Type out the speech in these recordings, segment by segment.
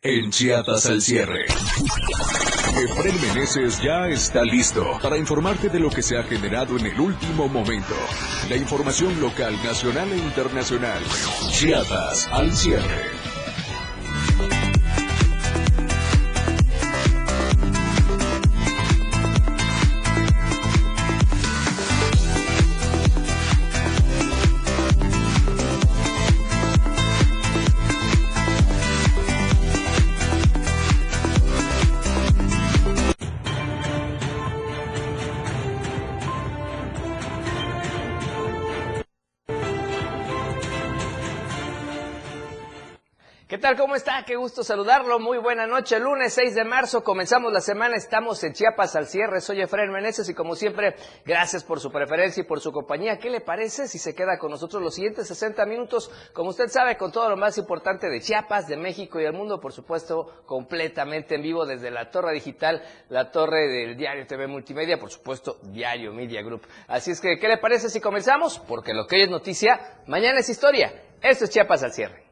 En Chiapas al cierre. Efren Meneses ya está listo para informarte de lo que se ha generado en el último momento. La información local, nacional e internacional. Chiapas al cierre. ¿Cómo está? Qué gusto saludarlo. Muy buena noche. Lunes 6 de marzo comenzamos la semana. Estamos en Chiapas al cierre. Soy Efraín Meneses y como siempre, gracias por su preferencia y por su compañía. ¿Qué le parece si se queda con nosotros los siguientes 60 minutos? Como usted sabe, con todo lo más importante de Chiapas, de México y del mundo, por supuesto, completamente en vivo desde la torre digital, la torre del Diario TV Multimedia, por supuesto, Diario Media Group. Así es que, ¿qué le parece si comenzamos? Porque lo que hoy es noticia, mañana es historia. Esto es Chiapas al cierre.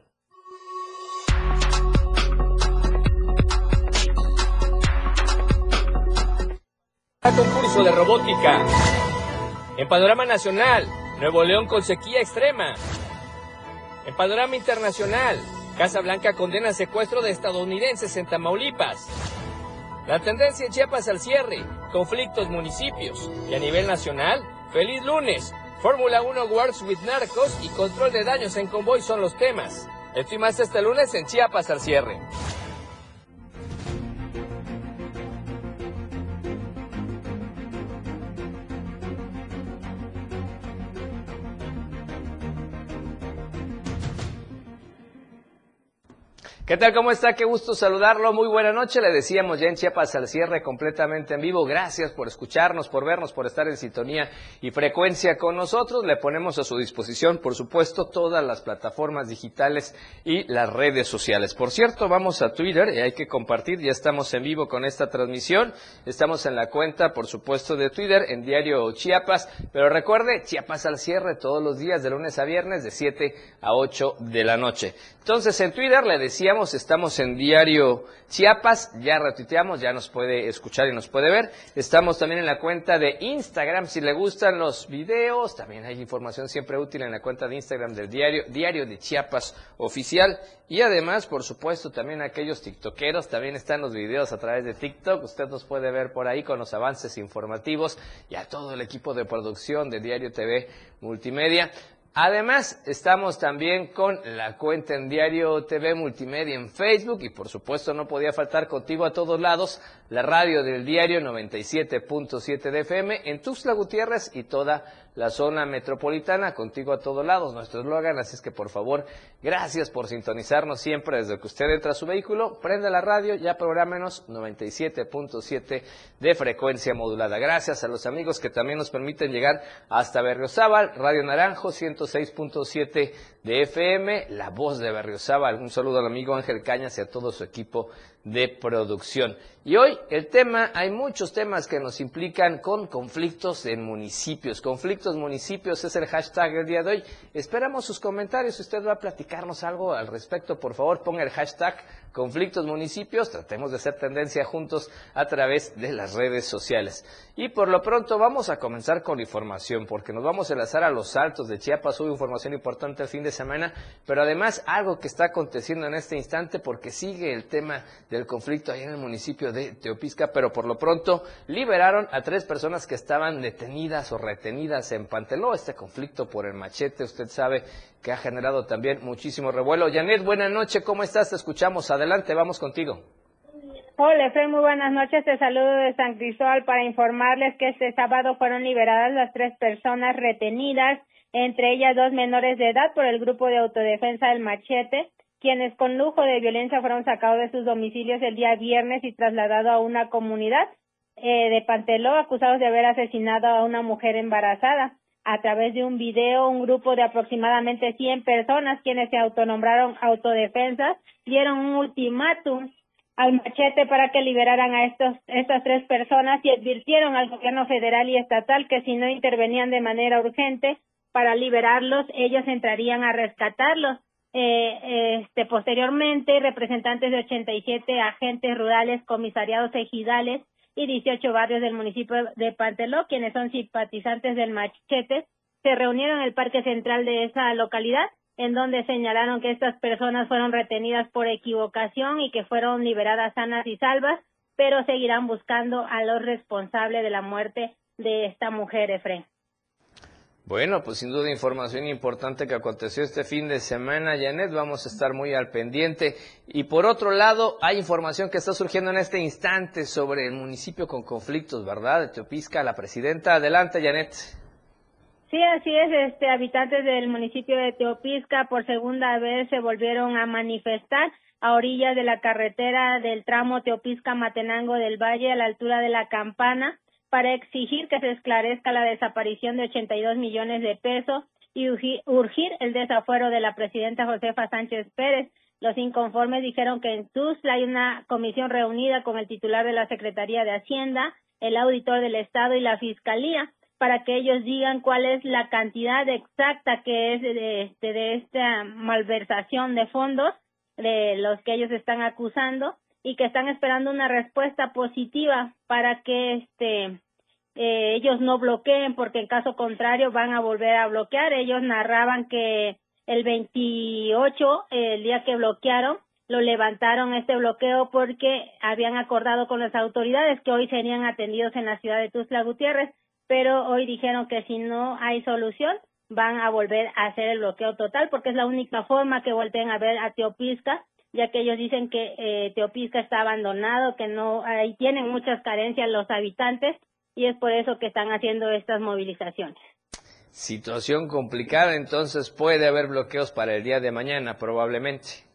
Concurso de robótica. En panorama nacional, Nuevo León con sequía extrema. En panorama internacional, Casa Blanca condena secuestro de estadounidenses en Tamaulipas. La tendencia en Chiapas al cierre, conflictos municipios. Y a nivel nacional, feliz lunes. Fórmula 1 Wars with Narcos y control de daños en convoy son los temas. Esto y más este lunes en Chiapas al cierre. ¿Qué tal? ¿Cómo está? Qué gusto saludarlo. Muy buena noche. Le decíamos ya en Chiapas al cierre completamente en vivo. Gracias por escucharnos, por vernos, por estar en sintonía y frecuencia con nosotros. Le ponemos a su disposición, por supuesto, todas las plataformas digitales y las redes sociales. Por cierto, vamos a Twitter y hay que compartir. Ya estamos en vivo con esta transmisión. Estamos en la cuenta, por supuesto, de Twitter en Diario Chiapas. Pero recuerde, Chiapas al cierre todos los días de lunes a viernes de 7 a 8 de la noche. Entonces, en Twitter le decíamos estamos en Diario Chiapas, ya retuiteamos, ya nos puede escuchar y nos puede ver. Estamos también en la cuenta de Instagram, si le gustan los videos, también hay información siempre útil en la cuenta de Instagram del diario, Diario de Chiapas Oficial. Y además, por supuesto, también aquellos tiktokeros, también están los videos a través de TikTok, usted nos puede ver por ahí con los avances informativos y a todo el equipo de producción de Diario TV Multimedia. Además, estamos también con la cuenta en Diario TV Multimedia en Facebook y por supuesto no podía faltar contigo a todos lados la radio del diario 97.7 de FM en Tuxtla Gutiérrez y toda la zona metropolitana, contigo a todos lados, nuestro eslogan, así es que por favor, gracias por sintonizarnos siempre desde que usted entra a su vehículo, prende la radio, ya prográmenos 97.7 de frecuencia modulada. Gracias a los amigos que también nos permiten llegar hasta Berriozábal, Radio Naranjo 106.7 de FM, La Voz de Berriozábal. Un saludo al amigo Ángel Cañas y a todo su equipo de producción. Y hoy el tema, hay muchos temas que nos implican con conflictos en municipios. Conflictos municipios es el hashtag del día de hoy. Esperamos sus comentarios. Si usted va a platicarnos algo al respecto, por favor ponga el hashtag conflictos municipios. Tratemos de hacer tendencia juntos a través de las redes sociales. Y por lo pronto vamos a comenzar con información, porque nos vamos a enlazar a los altos de Chiapas. Hubo información importante el fin de semana, pero además algo que está aconteciendo en este instante, porque sigue el tema del conflicto ahí en el municipio de Teopisca, pero por lo pronto liberaron a tres personas que estaban detenidas o retenidas en Panteló. Este conflicto por el machete, usted sabe que ha generado también muchísimo revuelo. Janet, buena noche, ¿cómo estás? Te escuchamos. Adelante, vamos contigo. Hola, Efraín, muy buenas noches. Te saludo de San Cristóbal para informarles que este sábado fueron liberadas las tres personas retenidas, entre ellas dos menores de edad por el grupo de autodefensa del Machete, quienes con lujo de violencia fueron sacados de sus domicilios el día viernes y trasladados a una comunidad eh, de Panteló, acusados de haber asesinado a una mujer embarazada. A través de un video, un grupo de aproximadamente 100 personas, quienes se autonombraron autodefensas, dieron un ultimátum al machete para que liberaran a estos, estas tres personas y advirtieron al gobierno federal y estatal que si no intervenían de manera urgente para liberarlos, ellos entrarían a rescatarlos. Eh, este, posteriormente, representantes de 87 agentes rurales, comisariados ejidales y 18 barrios del municipio de Panteló, quienes son simpatizantes del Machete, se reunieron en el Parque Central de esa localidad, en donde señalaron que estas personas fueron retenidas por equivocación y que fueron liberadas sanas y salvas, pero seguirán buscando a los responsables de la muerte de esta mujer, Efren. Bueno, pues sin duda información importante que aconteció este fin de semana, Janet, vamos a estar muy al pendiente. Y por otro lado, hay información que está surgiendo en este instante sobre el municipio con conflictos, ¿verdad? De Teopisca, la presidenta. Adelante, Janet. Sí, así es, este, habitantes del municipio de Teopisca por segunda vez se volvieron a manifestar a orillas de la carretera del tramo Teopisca-Matenango del Valle a la altura de la Campana para exigir que se esclarezca la desaparición de 82 millones de pesos y urgir el desafuero de la presidenta Josefa Sánchez Pérez. Los inconformes dijeron que en Tuzla hay una comisión reunida con el titular de la Secretaría de Hacienda, el auditor del Estado y la Fiscalía para que ellos digan cuál es la cantidad exacta que es de, de esta malversación de fondos de los que ellos están acusando y que están esperando una respuesta positiva para que este eh, ellos no bloqueen porque en caso contrario van a volver a bloquear. Ellos narraban que el 28, el día que bloquearon, lo levantaron este bloqueo porque habían acordado con las autoridades que hoy serían atendidos en la ciudad de Tuzla Gutiérrez, pero hoy dijeron que si no hay solución van a volver a hacer el bloqueo total porque es la única forma que volteen a ver a Teopisca ya que ellos dicen que eh, Teopisca está abandonado, que no ahí tienen muchas carencias los habitantes y es por eso que están haciendo estas movilizaciones. Situación complicada, entonces puede haber bloqueos para el día de mañana probablemente.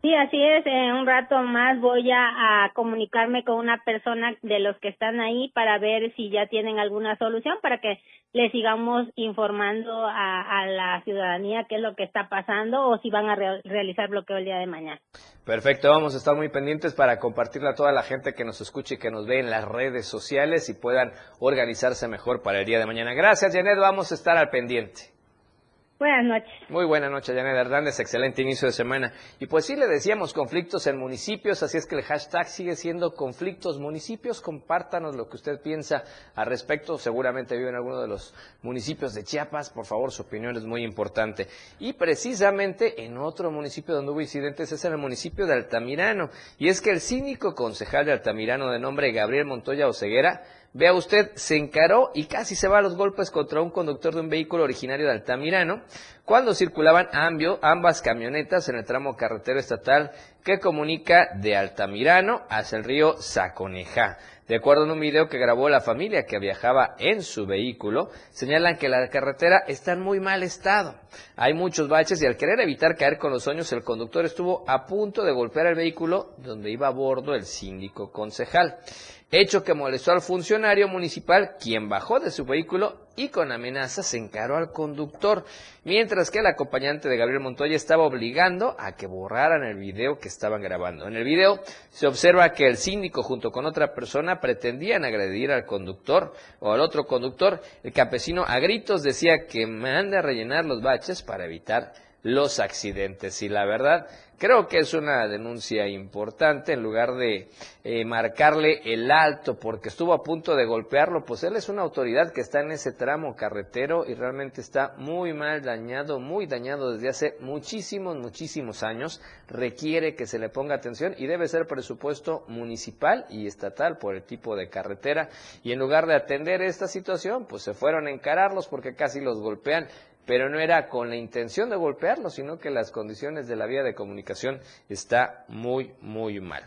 Sí, así es. En un rato más voy a, comunicarme con una persona de los que están ahí para ver si ya tienen alguna solución para que le sigamos informando a, la ciudadanía qué es lo que está pasando o si van a realizar bloqueo el día de mañana. Perfecto, vamos a estar muy pendientes para compartirle a toda la gente que nos escuche y que nos ve en las redes sociales y puedan organizarse mejor para el día de mañana. Gracias, Janet, vamos a estar al pendiente. Buenas noches. Muy buenas noches, Janet Hernández. Excelente inicio de semana. Y pues sí, le decíamos conflictos en municipios, así es que el hashtag sigue siendo conflictos municipios. Compártanos lo que usted piensa al respecto. Seguramente vive en alguno de los municipios de Chiapas. Por favor, su opinión es muy importante. Y precisamente en otro municipio donde hubo incidentes es en el municipio de Altamirano. Y es que el cínico concejal de Altamirano de nombre Gabriel Montoya Oceguera Vea usted, se encaró y casi se va a los golpes contra un conductor de un vehículo originario de Altamirano cuando circulaban ambas camionetas en el tramo carretero estatal que comunica de Altamirano hacia el río Saconeja. De acuerdo en un video que grabó la familia que viajaba en su vehículo, señalan que la carretera está en muy mal estado. Hay muchos baches y al querer evitar caer con los sueños, el conductor estuvo a punto de golpear el vehículo donde iba a bordo el síndico concejal hecho que molestó al funcionario municipal, quien bajó de su vehículo y con amenazas se encaró al conductor, mientras que el acompañante de Gabriel Montoya estaba obligando a que borraran el video que estaban grabando. En el video se observa que el síndico junto con otra persona pretendían agredir al conductor o al otro conductor. El campesino a gritos decía que mande a rellenar los baches para evitar los accidentes. Y la verdad Creo que es una denuncia importante en lugar de eh, marcarle el alto porque estuvo a punto de golpearlo, pues él es una autoridad que está en ese tramo carretero y realmente está muy mal dañado, muy dañado desde hace muchísimos, muchísimos años. Requiere que se le ponga atención y debe ser presupuesto municipal y estatal por el tipo de carretera. Y en lugar de atender esta situación, pues se fueron a encararlos porque casi los golpean pero no era con la intención de golpearlo, sino que las condiciones de la vía de comunicación está muy, muy mal.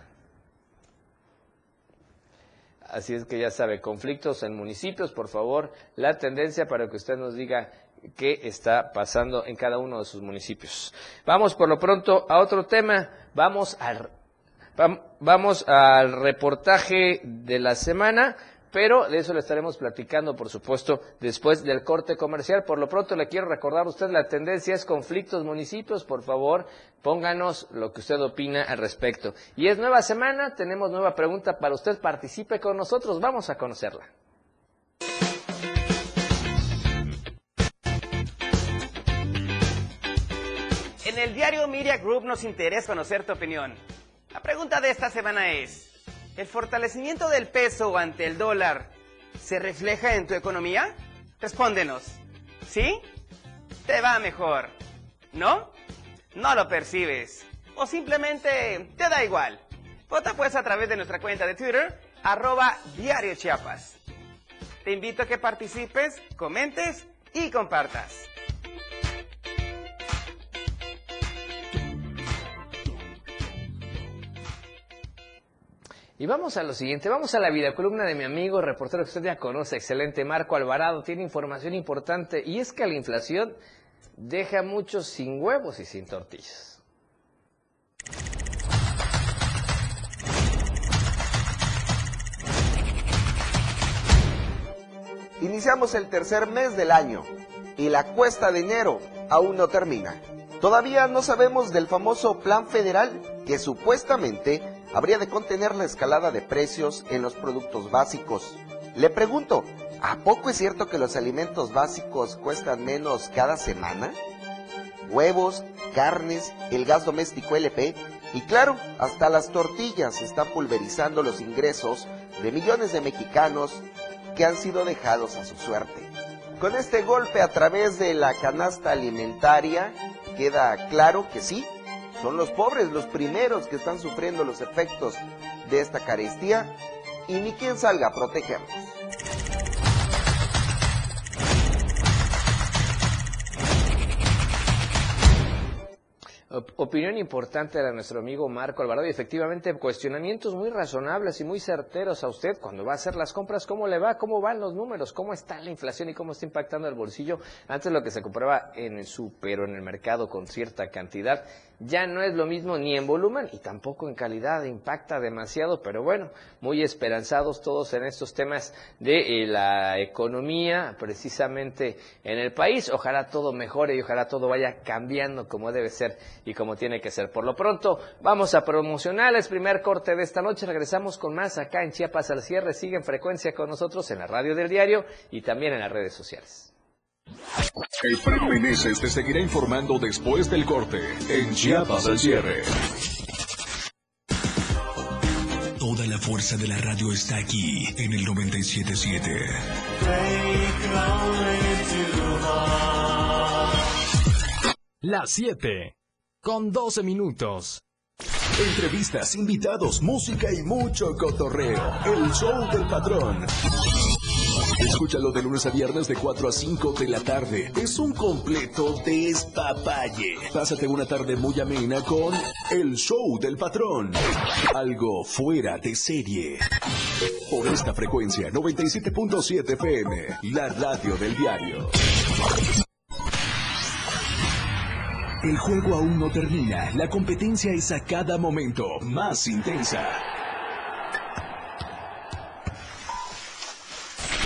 Así es que ya sabe, conflictos en municipios, por favor, la tendencia para que usted nos diga qué está pasando en cada uno de sus municipios. Vamos por lo pronto a otro tema, vamos al, vamos al reportaje de la semana pero de eso le estaremos platicando, por supuesto, después del corte comercial. Por lo pronto le quiero recordar a usted la tendencia es conflictos municipios, por favor, pónganos lo que usted opina al respecto. Y es nueva semana, tenemos nueva pregunta para usted, participe con nosotros, vamos a conocerla. En el diario Media Group nos interesa conocer tu opinión. La pregunta de esta semana es, ¿el fortalecimiento del peso ante el dólar se refleja en tu economía? Respóndenos. ¿Sí? Te va mejor. ¿No? No lo percibes. O simplemente te da igual. Vota pues a través de nuestra cuenta de Twitter, arroba Diario Chiapas. Te invito a que participes, comentes y compartas. Y vamos a lo siguiente, vamos a la vida columna de mi amigo, reportero que usted ya conoce, excelente Marco Alvarado, tiene información importante y es que la inflación deja muchos sin huevos y sin tortillas. Iniciamos el tercer mes del año y la cuesta de enero aún no termina. Todavía no sabemos del famoso plan federal que supuestamente habría de contener la escalada de precios en los productos básicos. Le pregunto, ¿a poco es cierto que los alimentos básicos cuestan menos cada semana? Huevos, carnes, el gas doméstico LP y claro, hasta las tortillas están pulverizando los ingresos de millones de mexicanos que han sido dejados a su suerte. Con este golpe a través de la canasta alimentaria, queda claro que sí, son los pobres los primeros que están sufriendo los efectos de esta carestía y ni quien salga a protegerlos. Opinión importante de nuestro amigo Marco Alvarado y efectivamente cuestionamientos muy razonables y muy certeros a usted cuando va a hacer las compras, cómo le va, cómo van los números, cómo está la inflación y cómo está impactando el bolsillo. Antes lo que se compraba en el súper o en el mercado con cierta cantidad ya no es lo mismo ni en volumen y tampoco en calidad, impacta demasiado, pero bueno, muy esperanzados todos en estos temas de eh, la economía precisamente en el país. Ojalá todo mejore y ojalá todo vaya cambiando como debe ser y como tiene que ser. Por lo pronto, vamos a promocionarles primer corte de esta noche. Regresamos con más acá en Chiapas al cierre. Siguen frecuencia con nosotros en la radio del diario y también en las redes sociales. El Meneses te seguirá informando después del corte en Chiapas al cierre. Toda la fuerza de la radio está aquí en el 977. Las 7 con 12 minutos. Entrevistas, invitados, música y mucho cotorreo. El show del patrón. Escúchalo de lunes a viernes de 4 a 5 de la tarde. Es un completo despapalle. Pásate una tarde muy amena con El Show del Patrón. Algo fuera de serie. Por esta frecuencia, 97.7 FM, la radio del diario. El juego aún no termina. La competencia es a cada momento más intensa.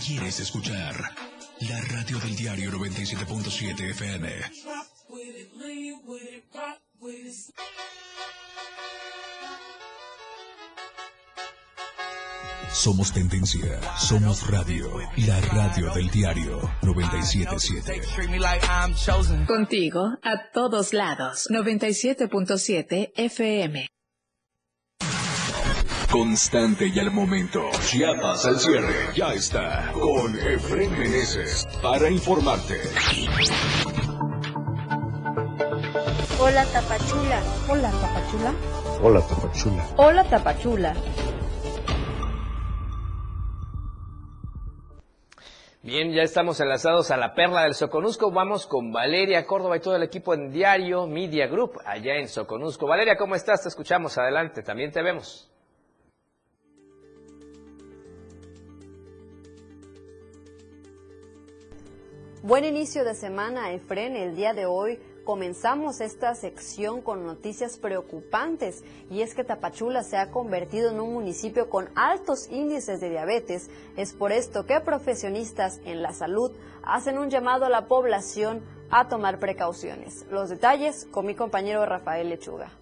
Quieres escuchar. La radio del diario 97.7 FM. Somos tendencia, somos radio, la radio del diario 977. Contigo a todos lados, 97.7 FM. Constante y al momento. Chiapas al cierre. Ya está. Con Efren Meneses. Para informarte. Hola Tapachula. Hola Tapachula. Hola Tapachula. Hola Tapachula. Bien, ya estamos enlazados a la perla del Soconusco. Vamos con Valeria Córdoba y todo el equipo en Diario Media Group allá en Soconusco. Valeria, ¿cómo estás? Te escuchamos. Adelante, también te vemos. Buen inicio de semana, Efren. El día de hoy comenzamos esta sección con noticias preocupantes y es que Tapachula se ha convertido en un municipio con altos índices de diabetes. Es por esto que profesionistas en la salud hacen un llamado a la población a tomar precauciones. Los detalles con mi compañero Rafael Lechuga.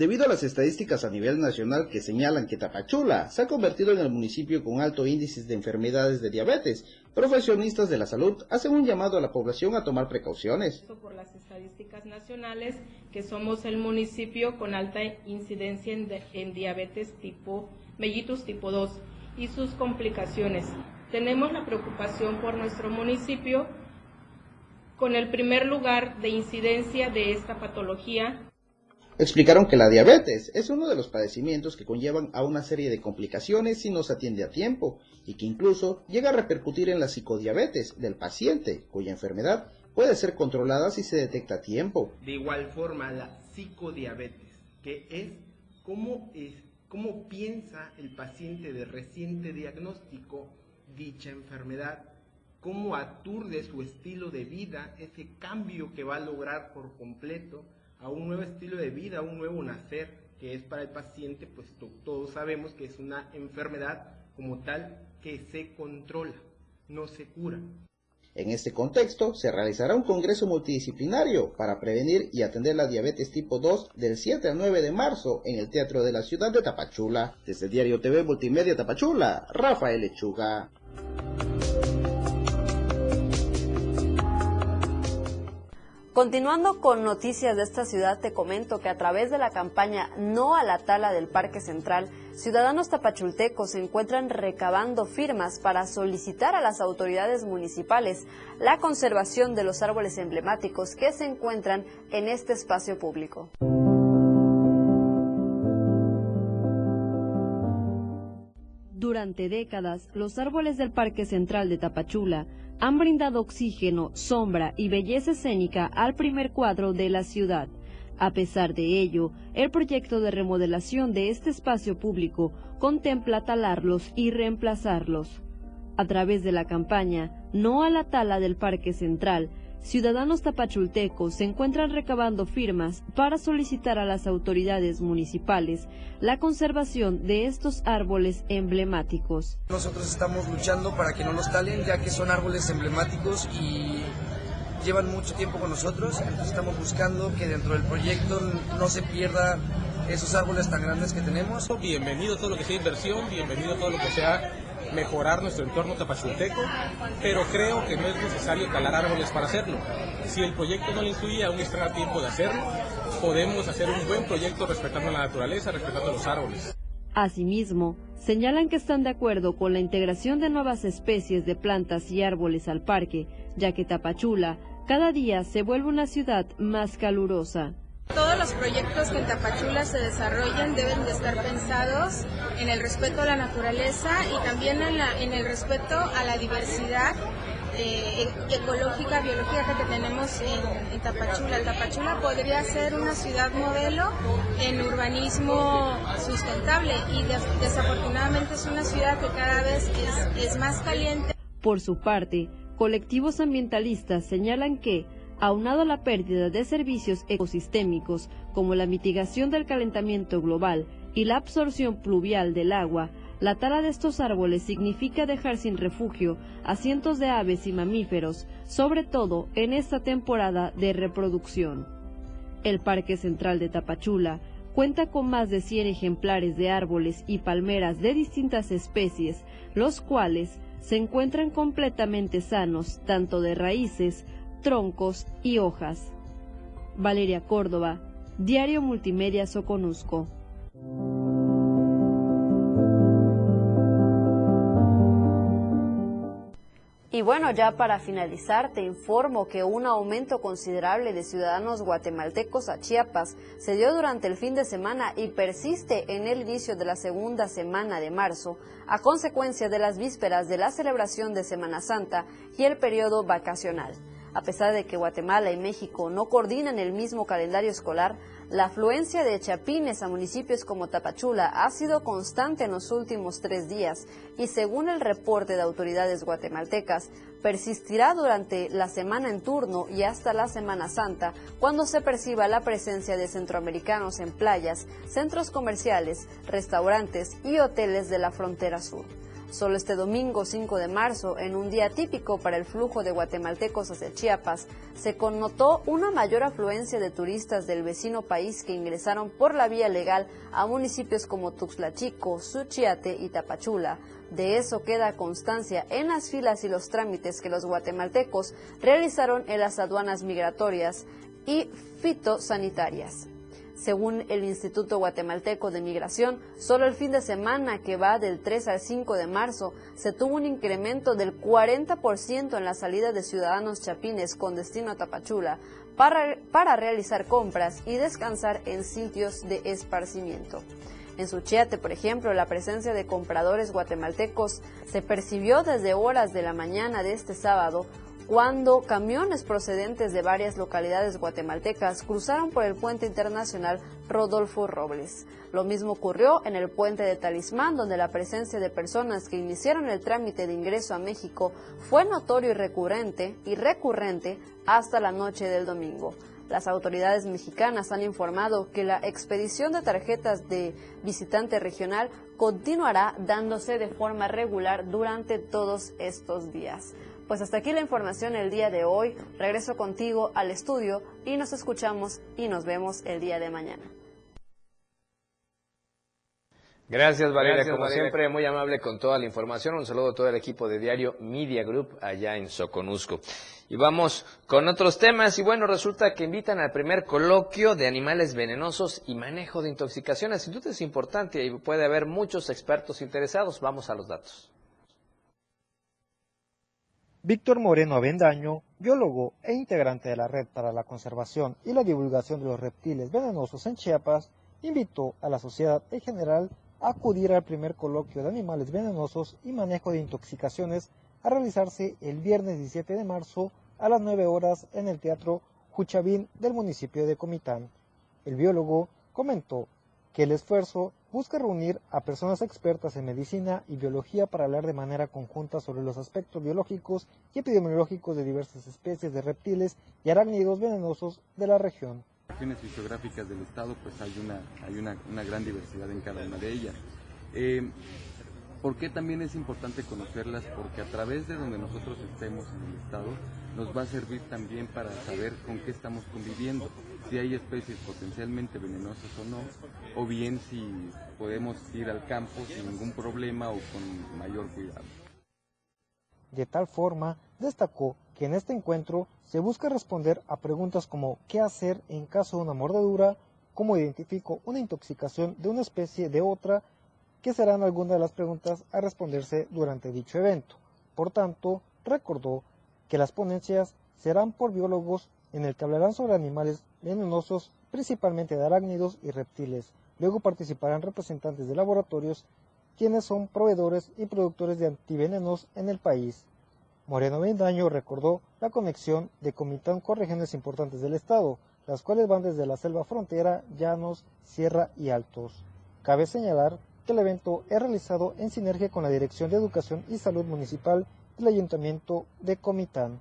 Debido a las estadísticas a nivel nacional que señalan que Tapachula se ha convertido en el municipio con alto índice de enfermedades de diabetes, profesionistas de la salud hacen un llamado a la población a tomar precauciones. Por las estadísticas nacionales, que somos el municipio con alta incidencia en, en diabetes tipo mellitus tipo 2 y sus complicaciones. Tenemos la preocupación por nuestro municipio con el primer lugar de incidencia de esta patología Explicaron que la diabetes es uno de los padecimientos que conllevan a una serie de complicaciones si no se atiende a tiempo y que incluso llega a repercutir en la psicodiabetes del paciente, cuya enfermedad puede ser controlada si se detecta a tiempo. De igual forma, la psicodiabetes, que es cómo, es, cómo piensa el paciente de reciente diagnóstico dicha enfermedad, cómo aturde su estilo de vida, ese cambio que va a lograr por completo a un nuevo estilo de vida, a un nuevo nacer, que es para el paciente, pues todos sabemos que es una enfermedad como tal que se controla, no se cura. En este contexto, se realizará un congreso multidisciplinario para prevenir y atender la diabetes tipo 2 del 7 al 9 de marzo en el Teatro de la Ciudad de Tapachula. Desde el Diario TV Multimedia Tapachula, Rafael Lechuga. Continuando con noticias de esta ciudad, te comento que a través de la campaña No a la tala del Parque Central, ciudadanos tapachultecos se encuentran recabando firmas para solicitar a las autoridades municipales la conservación de los árboles emblemáticos que se encuentran en este espacio público. Durante décadas, los árboles del Parque Central de Tapachula han brindado oxígeno, sombra y belleza escénica al primer cuadro de la ciudad. A pesar de ello, el proyecto de remodelación de este espacio público contempla talarlos y reemplazarlos. A través de la campaña No a la tala del Parque Central, ciudadanos tapachultecos se encuentran recabando firmas para solicitar a las autoridades municipales la conservación de estos árboles emblemáticos. Nosotros estamos luchando para que no los talen, ya que son árboles emblemáticos y llevan mucho tiempo con nosotros, entonces estamos buscando que dentro del proyecto no se pierda esos árboles tan grandes que tenemos. Bienvenido a todo lo que sea inversión, bienvenido a todo lo que sea mejorar nuestro entorno tapachulteco, pero creo que no es necesario calar árboles para hacerlo. Si el proyecto no lo incluye, aún está a tiempo de hacerlo. Podemos hacer un buen proyecto respetando la naturaleza, respetando los árboles. Asimismo, señalan que están de acuerdo con la integración de nuevas especies de plantas y árboles al parque, ya que Tapachula cada día se vuelve una ciudad más calurosa. Todos los proyectos que en Tapachula se desarrollen deben de estar pensados en el respeto a la naturaleza y también en, el respeto a la diversidad eh, ecológica, biológica que tenemos en, Tapachula. Tapachula podría ser una ciudad modelo en urbanismo sustentable y desafortunadamente es una ciudad que cada vez es más caliente. Por su parte, colectivos ambientalistas señalan que, aunado a la pérdida de servicios ecosistémicos como la mitigación del calentamiento global y la absorción pluvial del agua, la tala de estos árboles significa dejar sin refugio a cientos de aves y mamíferos, sobre todo en esta temporada de reproducción. El Parque Central de Tapachula cuenta con más de 100 ejemplares de árboles y palmeras de distintas especies, los cuales se encuentran completamente sanos tanto de raíces, troncos y hojas. Valeria Córdoba, Diario Multimedia Soconusco. Y bueno, ya para finalizar, te informo que un aumento considerable de ciudadanos guatemaltecos a Chiapas se dio durante el fin de semana y persiste en el inicio de la segunda semana de marzo, a consecuencia de las vísperas de la celebración de Semana Santa y el periodo vacacional. A pesar de que Guatemala y México no coordinan el mismo calendario escolar, la afluencia de chapines a municipios como Tapachula ha sido constante en los últimos tres días y según el reporte de autoridades guatemaltecas, persistirá durante la semana en turno y hasta la Semana Santa, cuando se perciba la presencia de centroamericanos en playas, centros comerciales, restaurantes y hoteles de la frontera sur. Solo este domingo 5 de marzo, en un día típico para el flujo de guatemaltecos hacia Chiapas, se connotó una mayor afluencia de turistas del vecino país que ingresaron por la vía legal a municipios como Tuxtla Chico, Suchiate y Tapachula. De eso queda constancia en las filas y los trámites que los guatemaltecos realizaron en las aduanas migratorias y fitosanitarias. Según el Instituto Guatemalteco de Migración, solo el fin de semana que va del 3 al 5 de marzo se tuvo un incremento del 40% en la salida de ciudadanos chapines con destino a Tapachula para, para realizar compras y descansar en sitios de esparcimiento. En Suchiate, por ejemplo, la presencia de compradores guatemaltecos se percibió desde horas de la mañana de este sábado, cuando camiones procedentes de varias localidades guatemaltecas cruzaron por el puente internacional Rodolfo Robles. Lo mismo ocurrió en el puente de Talismán, donde la presencia de personas que iniciaron el trámite de ingreso a México fue notorio y recurrente, y recurrente hasta la noche del domingo. Las autoridades mexicanas han informado que la expedición de tarjetas de visitante regional continuará dándose de forma regular durante todos estos días. Pues hasta aquí la información el día de hoy. Regreso contigo al estudio y nos escuchamos y nos vemos el día de mañana. Gracias Valeria, como siempre muy amable con toda la información. Un saludo a todo el equipo de Diario Media Group allá en Soconusco. Y vamos con otros temas y bueno, resulta que invitan al primer coloquio de animales venenosos y manejo de intoxicaciones. Sin duda es importante y puede haber muchos expertos interesados. Vamos a los datos. Víctor Moreno Avendaño, biólogo e integrante de la Red para la Conservación y la Divulgación de los Reptiles Venenosos en Chiapas, invitó a la sociedad en general a acudir al primer coloquio de animales venenosos y manejo de intoxicaciones a realizarse el viernes 17 de marzo a las 9 horas en el Teatro Juchavín del municipio de Comitán. El biólogo comentó que el esfuerzo busca reunir a personas expertas en medicina y biología para hablar de manera conjunta sobre los aspectos biológicos y epidemiológicos de diversas especies de reptiles y arácnidos venenosos de la región. En regiones fisiográficas del estado pues hay una, hay una, una gran diversidad en cada una de ellas. Eh, ¿Por qué también es importante conocerlas? Porque a través de donde nosotros estemos en el estado nos va a servir también para saber con qué estamos conviviendo si hay especies potencialmente venenosas o no, o bien si podemos ir al campo sin ningún problema o con mayor cuidado. De tal forma, destacó que en este encuentro se busca responder a preguntas como qué hacer en caso de una mordedura, cómo identifico una intoxicación de una especie de otra, que serán algunas de las preguntas a responderse durante dicho evento. Por tanto, recordó que las ponencias serán por biólogos en el que hablarán sobre animales venenosos, principalmente de arácnidos y reptiles. Luego participarán representantes de laboratorios, quienes son proveedores y productores de antivenenos en el país. Moreno Vendaño recordó la conexión de Comitán con regiones importantes del estado, las cuales van desde la selva frontera, llanos, sierra y altos. Cabe señalar que el evento es realizado en sinergia con la Dirección de Educación y Salud Municipal del Ayuntamiento de Comitán.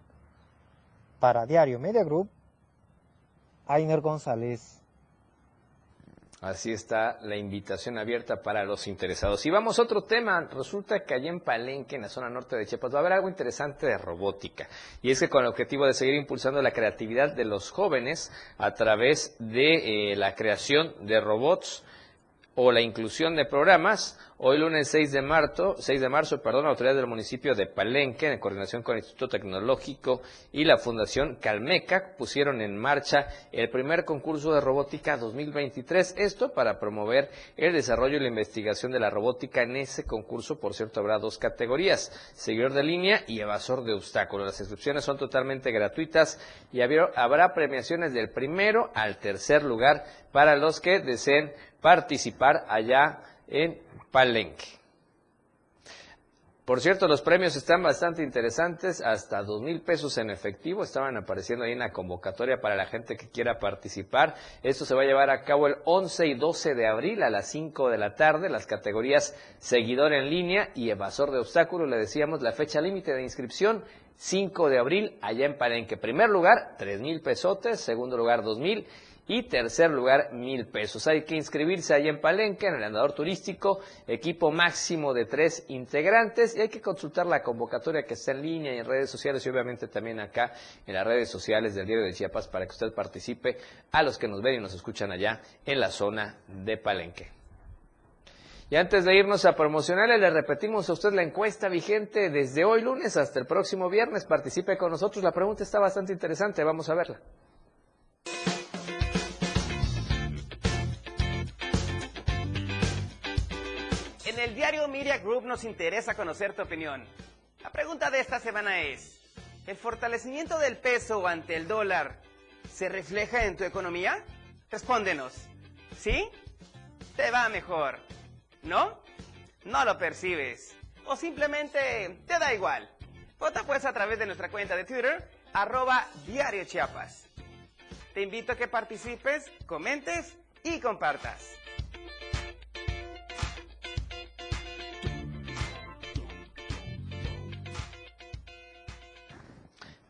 Para Diario Media Group, Ainer González. Así está la invitación abierta para los interesados. Y vamos a otro tema. Resulta que allá en Palenque, en la zona norte de Chiapas, va a haber algo interesante de robótica. Y es que con el objetivo de seguir impulsando la creatividad de los jóvenes a través de eh, la creación de robots o la inclusión de programas, Hoy lunes 6 de marzo, 6 de marzo, perdón, autoridades del municipio de Palenque, en coordinación con el Instituto Tecnológico y la Fundación Calmeca, pusieron en marcha el primer concurso de robótica 2023. Esto para promover el desarrollo y la investigación de la robótica en ese concurso. Por cierto, habrá dos categorías, seguidor de línea y evasor de obstáculos. Las inscripciones son totalmente gratuitas y habrá premiaciones del primero al tercer lugar para los que deseen participar allá en Palenque. Por cierto, los premios están bastante interesantes, hasta dos mil pesos en efectivo estaban apareciendo ahí en la convocatoria para la gente que quiera participar. Esto se va a llevar a cabo el 11 y 12 de abril a las 5 de la tarde, las categorías seguidor en línea y evasor de obstáculos. Le decíamos la fecha límite de inscripción 5 de abril allá en Palenque. Primer lugar, tres mil pesotes, segundo lugar, dos mil y tercer lugar, mil pesos. Hay que inscribirse ahí en Palenque, en el andador turístico, equipo máximo de tres integrantes y hay que consultar la convocatoria que está en línea y en redes sociales y obviamente también acá en las redes sociales del Diario de Chiapas para que usted participe a los que nos ven y nos escuchan allá en la zona de Palenque. Y antes de irnos a promocionarle, le repetimos a usted la encuesta vigente desde hoy lunes hasta el próximo viernes. Participe con nosotros. La pregunta está bastante interesante. Vamos a verla. Media Group nos interesa conocer tu opinión. La pregunta de esta semana es, ¿el fortalecimiento del peso ante el dólar se refleja en tu economía? Respóndenos. ¿Sí? Te va mejor. ¿No? No lo percibes. O simplemente te da igual. Vota pues a través de nuestra cuenta de Twitter, arroba Diario Chiapas. Te invito a que participes, comentes y compartas.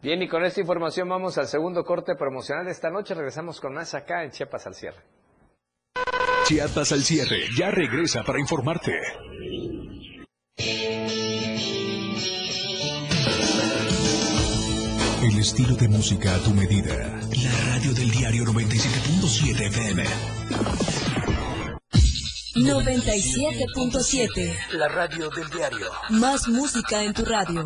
Bien, y con esta información vamos al segundo corte promocional de esta noche. Regresamos con más acá en Chiapas al cierre. Chiapas al cierre ya regresa para informarte. El estilo de música a tu medida. La radio del diario 97.7 FM. 97.7. La radio del diario. Más música en tu radio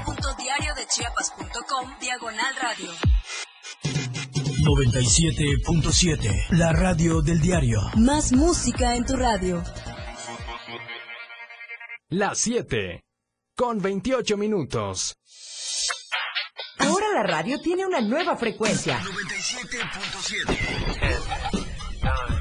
www.diariodechiapas.com Diagonal Radio. 97.7 La radio del diario. Más música en tu radio. La 7. Con 28 minutos. Ahora la radio tiene una nueva frecuencia. 97.7.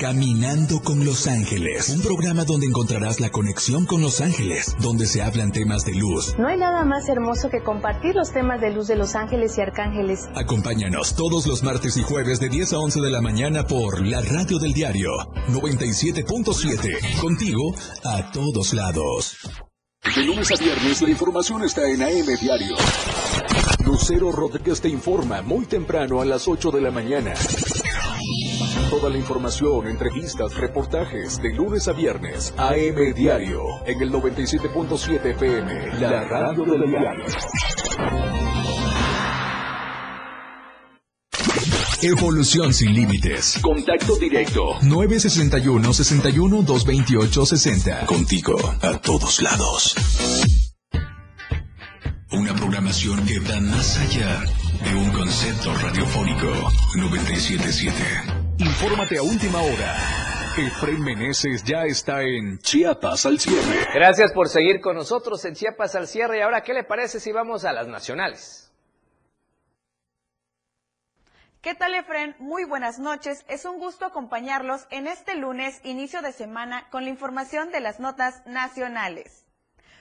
Caminando con Los Ángeles, un programa donde encontrarás la conexión con Los Ángeles, donde se hablan temas de luz. No hay nada más hermoso que compartir los temas de luz de Los Ángeles y Arcángeles. Acompáñanos todos los martes y jueves de 10 a 11 de la mañana por la radio del diario 97.7. Contigo a todos lados. De lunes a viernes la información está en AM Diario. Lucero Rodríguez te informa muy temprano a las 8 de la mañana. Toda la información, entrevistas, reportajes de lunes a viernes. AM Diario en el 97.7 FM. La radio del diario. Evolución sin límites. Contacto directo. 961 61 228 60. Contigo a todos lados. Una programación que va más allá de un concepto radiofónico. 977. Infórmate a última hora. Efraín Meneses ya está en Chiapas al cierre. Gracias por seguir con nosotros en Chiapas al cierre. Y ahora, ¿qué le parece si vamos a las nacionales? ¿Qué tal, Efren? Muy buenas noches. Es un gusto acompañarlos en este lunes, inicio de semana, con la información de las notas nacionales.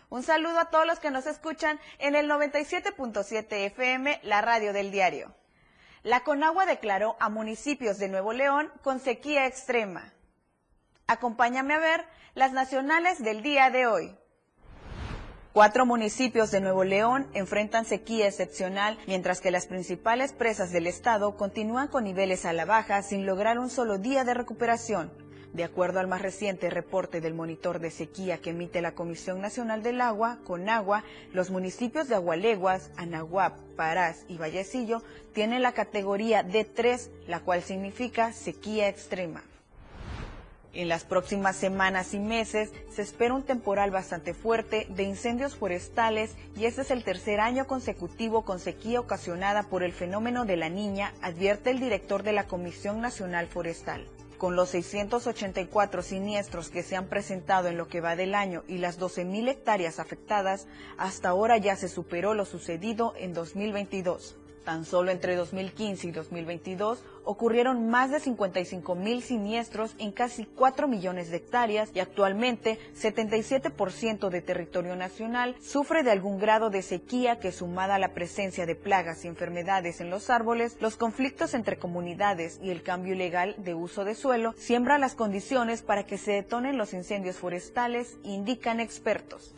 Un saludo a todos los que nos escuchan en el 97.7 FM, la radio del diario. La Conagua declaró a municipios de Nuevo León con sequía extrema. Acompáñame a ver las nacionales del día de hoy. Cuatro municipios de Nuevo León enfrentan sequía excepcional, mientras que las principales presas del estado continúan con niveles a la baja sin lograr un solo día de recuperación. De acuerdo al más reciente reporte del monitor de sequía que emite la Comisión Nacional del Agua, CONAGUA, los municipios de Agualeguas, Anahuap, Parás y Vallecillo tienen la categoría D3, la cual significa sequía extrema. En las próximas semanas y meses se espera un temporal bastante fuerte de incendios forestales y este es el tercer año consecutivo con sequía ocasionada por el fenómeno de la niña, advierte el director de la Comisión Nacional Forestal. Con los 684 siniestros que se han presentado en lo que va del año y las 12.000 hectáreas afectadas, hasta ahora ya se superó lo sucedido en 2022. Tan solo entre 2015 y 2022 ocurrieron más de 55 mil siniestros en casi 4 millones de hectáreas y actualmente 77% de territorio nacional sufre de algún grado de sequía que sumada a la presencia de plagas y enfermedades en los árboles, los conflictos entre comunidades y el cambio ilegal de uso de suelo siembra las condiciones para que se detonen los incendios forestales, indican expertos.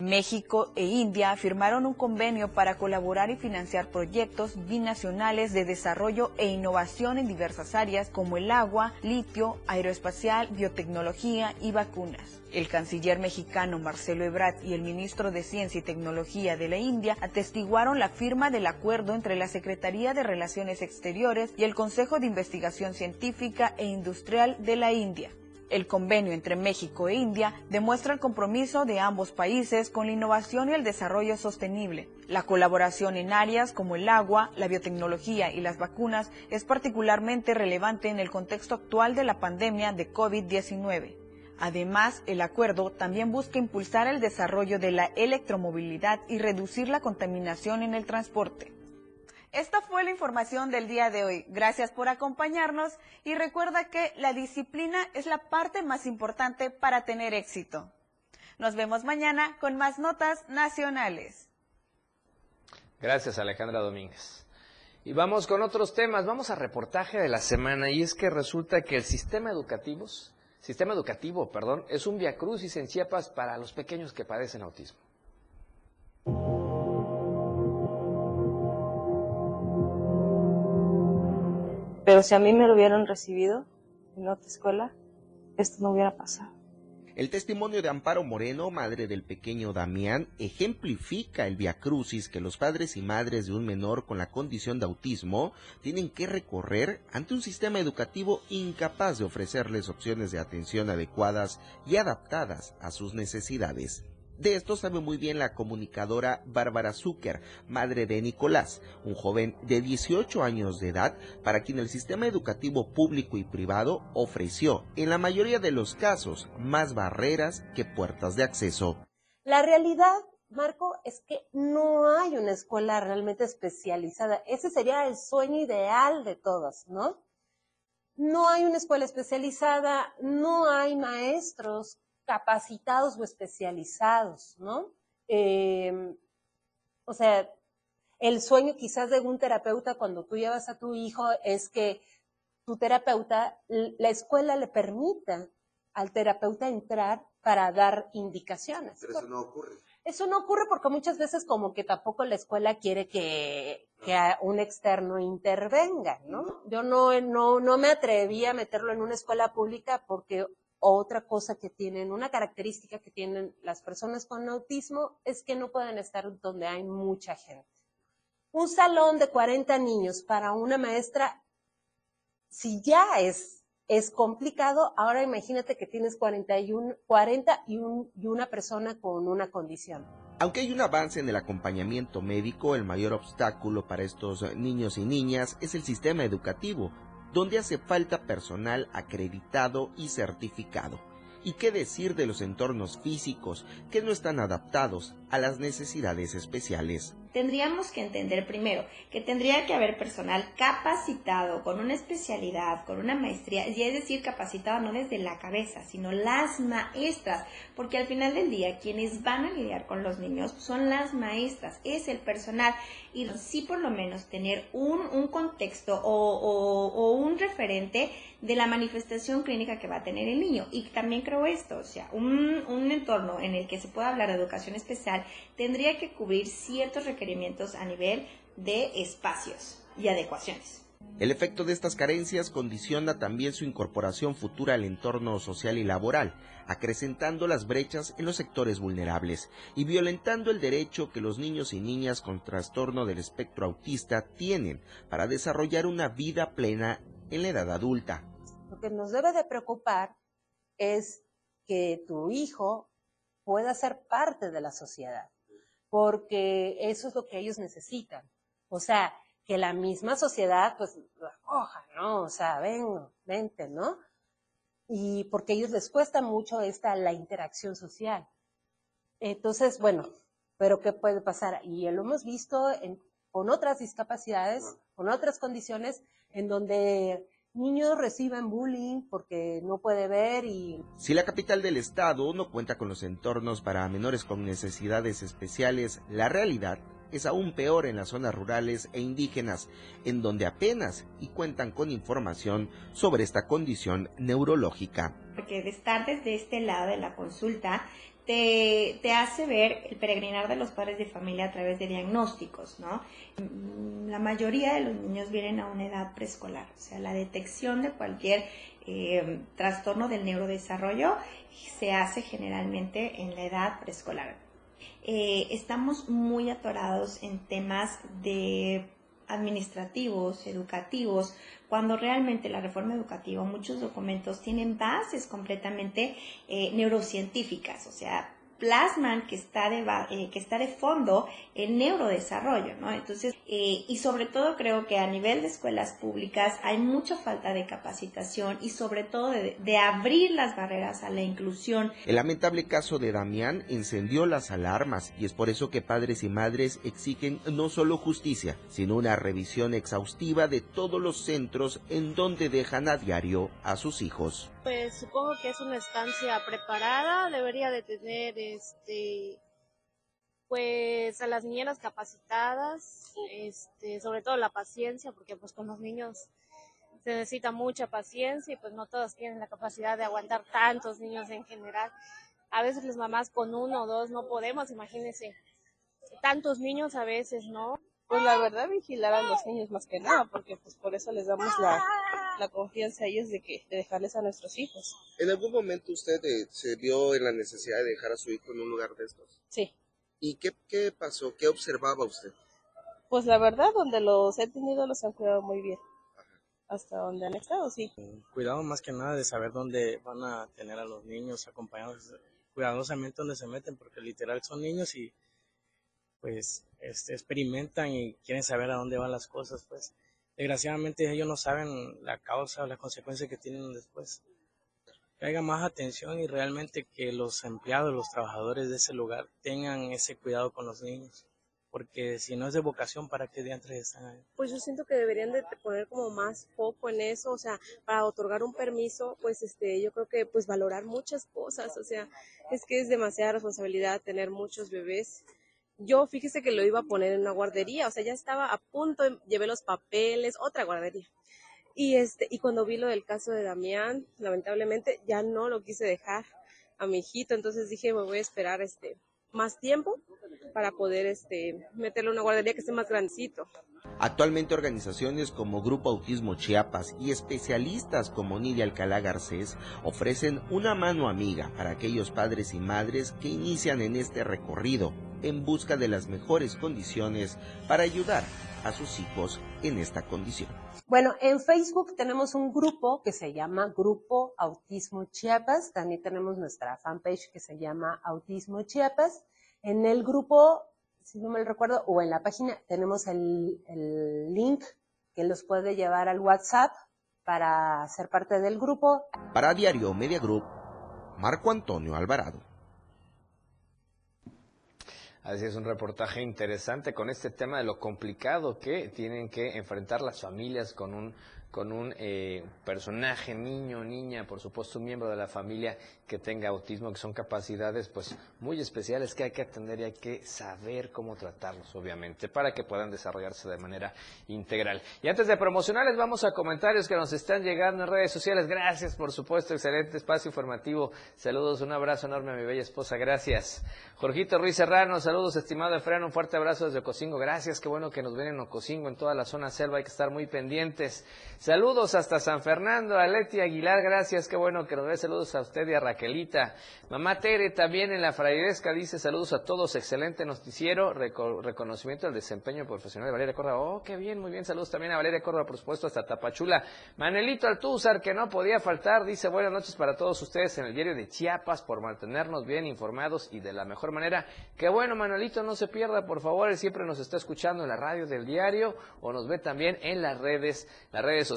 México e India firmaron un convenio para colaborar y financiar proyectos binacionales de desarrollo e innovación en diversas áreas como el agua, litio, aeroespacial, biotecnología y vacunas. El canciller mexicano Marcelo Ebrard y el ministro de Ciencia y Tecnología de la India atestiguaron la firma del acuerdo entre la Secretaría de Relaciones Exteriores y el Consejo de Investigación Científica e Industrial de la India. El convenio entre México e India demuestra el compromiso de ambos países con la innovación y el desarrollo sostenible. La colaboración en áreas como el agua, la biotecnología y las vacunas es particularmente relevante en el contexto actual de la pandemia de COVID-19. Además, el acuerdo también busca impulsar el desarrollo de la electromovilidad y reducir la contaminación en el transporte. Esta fue la información del día de hoy. Gracias por acompañarnos y recuerda que la disciplina es la parte más importante para tener éxito. Nos vemos mañana con más notas nacionales. Gracias Alejandra Domínguez. Y vamos con otros temas. Vamos a reportaje de la semana y es que resulta que el sistema educativo, sistema educativo, perdón, es un viacrucis en Chiapas para los pequeños que padecen autismo. Pero si a mí me lo hubieran recibido en otra escuela, esto no hubiera pasado. El testimonio de Amparo Moreno, madre del pequeño Damián, ejemplifica el viacrucis que los padres y madres de un menor con la condición de autismo tienen que recorrer ante un sistema educativo incapaz de ofrecerles opciones de atención adecuadas y adaptadas a sus necesidades. De esto sabe muy bien la comunicadora Bárbara Zucker, madre de Nicolás, un joven de 18 años de edad para quien el sistema educativo público y privado ofreció, en la mayoría de los casos, más barreras que puertas de acceso. La realidad, Marco, es que no hay una escuela realmente especializada. Ese sería el sueño ideal de todos, ¿no? no hay una escuela especializada, no hay maestros capacitados o especializados, ¿no? Eh, o sea, el sueño quizás de un terapeuta cuando tú llevas a tu hijo es que tu terapeuta, la escuela le permita al terapeuta entrar para dar indicaciones. Pero eso no ocurre. Eso no ocurre porque muchas veces como que tampoco la escuela quiere que, que un externo intervenga, ¿no? Yo no, no, no me atreví a meterlo en una escuela pública porque otra cosa que tienen, una característica que tienen las personas con autismo es que no pueden estar donde hay mucha gente. Un salón de 40 niños para una maestra, si ya es es complicado. Ahora imagínate que tienes 41, 40 y, y una persona con una condición. Aunque hay un avance en el acompañamiento médico, el mayor obstáculo para estos niños y niñas es el sistema educativo, donde hace falta personal acreditado y certificado. ¿Y qué decir de los entornos físicos que no están adaptados a las necesidades especiales? Tendríamos que entender primero que tendría que haber personal capacitado con una especialidad, con una maestría, y es decir, capacitado no desde la cabeza, sino las maestras, porque al final del día quienes van a lidiar con los niños son las maestras, es el personal, y sí por lo menos tener un, un contexto o, un referente de la manifestación clínica que va a tener el niño. Y también creo esto, o sea, un, un entorno en el que se pueda hablar de educación especial tendría que cubrir ciertos requerimientos a nivel de espacios y adecuaciones. El efecto de estas carencias condiciona también su incorporación futura al entorno social y laboral, acrecentando las brechas en los sectores vulnerables y violentando el derecho que los niños y niñas con trastorno del espectro autista tienen para desarrollar una vida plena en la edad adulta. Lo que nos debe de preocupar es que tu hijo pueda ser parte de la sociedad, porque eso es lo que ellos necesitan. O sea, que la misma sociedad pues lo acoja, ¿no? O sea, ven, vente, ¿no? Y porque a ellos les cuesta mucho esta la interacción social. Entonces, bueno, pero ¿qué puede pasar? Y lo hemos visto con otras discapacidades, con otras condiciones, en donde niños reciben bullying porque no puede ver y... Si la capital del estado no cuenta con los entornos para menores con necesidades especiales, la realidad es aún peor en las zonas rurales e indígenas, en donde apenas y cuentan con información sobre esta condición neurológica. Porque de estar desde este lado de la consulta, te, te, hace ver el peregrinar de los padres de familia a través de diagnósticos, ¿no? La mayoría de los niños vienen a una edad preescolar, o sea, la detección de cualquier eh, trastorno del neurodesarrollo se hace generalmente en la edad preescolar. Eh, estamos muy atorados en temas de administrativos, educativos, cuando realmente la reforma educativa, muchos documentos tienen bases completamente eh, neurocientíficas, o sea, plasman que está de, que está de fondo el neurodesarrollo, ¿no? Entonces, eh, y sobre todo creo que a nivel de escuelas públicas hay mucha falta de capacitación y sobre todo de, de abrir las barreras a la inclusión. El lamentable caso de Damián encendió las alarmas y es por eso que padres y madres exigen no solo justicia, sino una revisión exhaustiva de todos los centros en donde dejan a diario a sus hijos. Pues supongo que es una estancia preparada, debería de tener este pues a las niñeras capacitadas, este, sobre todo la paciencia, porque pues con los niños se necesita mucha paciencia y pues no todas tienen la capacidad de aguantar tantos niños en general. A veces las mamás con uno o dos no podemos, imagínense, tantos niños a veces, ¿no? Pues la verdad vigilar a los niños más que nada, porque pues por eso les damos la, la confianza a ellos de que de dejarles a nuestros hijos. ¿En algún momento usted eh, se vio en la necesidad de dejar a su hijo en un lugar de estos? Sí. ¿Y qué, qué pasó? ¿Qué observaba usted? Pues la verdad, donde los he tenido los han cuidado muy bien. Hasta donde han estado, sí. Cuidado más que nada de saber dónde van a tener a los niños acompañados, cuidadosamente dónde se meten, porque literal son niños y pues este, experimentan y quieren saber a dónde van las cosas, pues desgraciadamente ellos no saben la causa o las consecuencias que tienen después. Haya más atención y realmente que los empleados, los trabajadores de ese lugar tengan ese cuidado con los niños. porque si no es de vocación, ¿para qué diantres están ahí? Pues yo siento que deberían de poner como más foco en eso, o sea, para otorgar un permiso, pues este, yo creo que pues valorar muchas cosas, o sea, es que es demasiada responsabilidad tener muchos bebés. Yo fíjese que lo iba a poner en una guardería, o sea, ya estaba a punto, llevé los papeles, otra guardería. Y este, y cuando vi lo del caso de Damián, lamentablemente ya no lo quise dejar a mi hijito, entonces dije, me voy a esperar este más tiempo para poder este, meterlo en una guardería que esté más grandecito. Actualmente organizaciones como Grupo Autismo Chiapas y especialistas como Nidia Alcalá Garcés ofrecen una mano amiga para aquellos padres y madres que inician en este recorrido en busca de las mejores condiciones para ayudar a sus hijos en esta condición. Bueno, en Facebook tenemos un grupo que se llama Grupo Autismo Chiapas. También tenemos nuestra fanpage que se llama Autismo Chiapas. En el grupo, si no me recuerdo, o en la página tenemos el, el link que los puede llevar al WhatsApp para ser parte del grupo. Para Diario Media Group, Marco Antonio Alvarado. Así es un reportaje interesante con este tema de lo complicado que tienen que enfrentar las familias con un con un eh, personaje, niño, niña, por supuesto un miembro de la familia que tenga autismo, que son capacidades pues muy especiales que hay que atender y hay que saber cómo tratarlos, obviamente, para que puedan desarrollarse de manera integral. Y antes de promocionarles, vamos a comentarios que nos están llegando en redes sociales. Gracias, por supuesto, excelente espacio informativo. Saludos, un abrazo enorme a mi bella esposa, gracias. Jorgito Ruiz Serrano, saludos, estimado Efraín, un fuerte abrazo desde Ocosingo. Gracias, qué bueno que nos ven en Ocosingo, en toda la zona selva, hay que estar muy pendientes. Saludos hasta San Fernando, a Aguilar, gracias, qué bueno que nos ve. Saludos a usted y a Raquelita. Mamá Tere también en la Fraidesca dice saludos a todos, excelente noticiero, reconocimiento del desempeño profesional de Valeria Córdoba. Oh, qué bien, muy bien, saludos también a Valeria Córdoba, por supuesto, hasta Tapachula. Manelito Altúzar, que no podía faltar, dice buenas noches para todos ustedes en el diario de Chiapas por mantenernos bien informados y de la mejor manera. Qué bueno, Manuelito, no se pierda, por favor, él siempre nos está escuchando en la radio del diario o nos ve también en las redes, las redes sociales.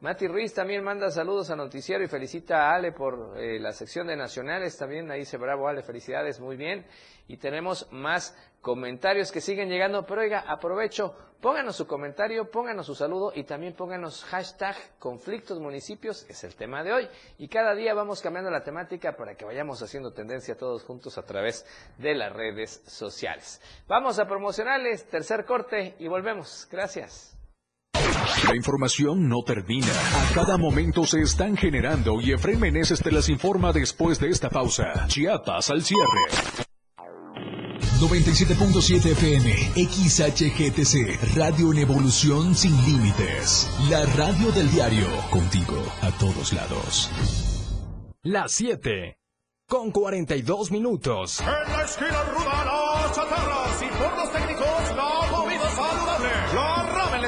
Mati Ruiz también manda saludos a Noticiero y felicita a Ale por eh, la sección de Nacionales. También ahí dice bravo Ale, felicidades, muy bien. Y tenemos más comentarios que siguen llegando, pero oiga, aprovecho, pónganos su comentario, pónganos su saludo y también pónganos hashtag conflictos municipios, es el tema de hoy. Y cada día vamos cambiando la temática para que vayamos haciendo tendencia todos juntos a través de las redes sociales. Vamos a promocionarles, tercer corte y volvemos. Gracias. La información no termina. A cada momento se están generando y Efraín Meneses te las informa después de esta pausa. Chiapas al cierre. 97.7 FM, XHGTC, Radio en Evolución Sin Límites. La radio del diario, contigo a todos lados. Las 7, con 42 minutos. En la esquina ruda, las chatarras y por los técnicos,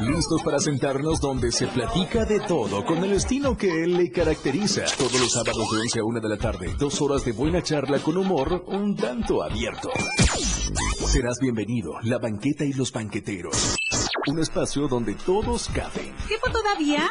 Listos para sentarnos donde se platica de todo con el estilo que él le caracteriza. Todos los sábados de 11 a 1 de la tarde, dos horas de buena charla con humor un tanto abierto. Serás bienvenido, la banqueta y los banqueteros. Un espacio donde todos caben. ¿Tiempo todavía?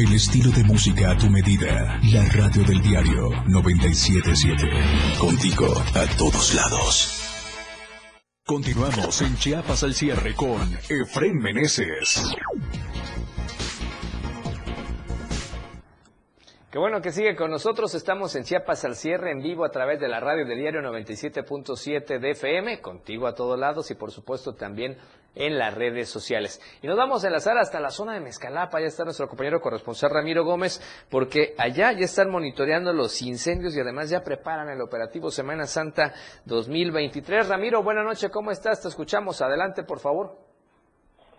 El estilo de música a tu medida. La radio del diario 977. Contigo a todos lados. Continuamos en Chiapas al cierre con Efren Meneses. Qué bueno que sigue con nosotros. Estamos en Chiapas al cierre en vivo a través de la radio del diario 97.7 de FM, contigo a todos lados y por supuesto también en las redes sociales. Y nos vamos a enlazar hasta la zona de Mezcalapa. Ya está nuestro compañero corresponsal Ramiro Gómez, porque allá ya están monitoreando los incendios y además ya preparan el operativo Semana Santa 2023. Ramiro, buena noche. ¿Cómo estás? Te escuchamos. Adelante, por favor.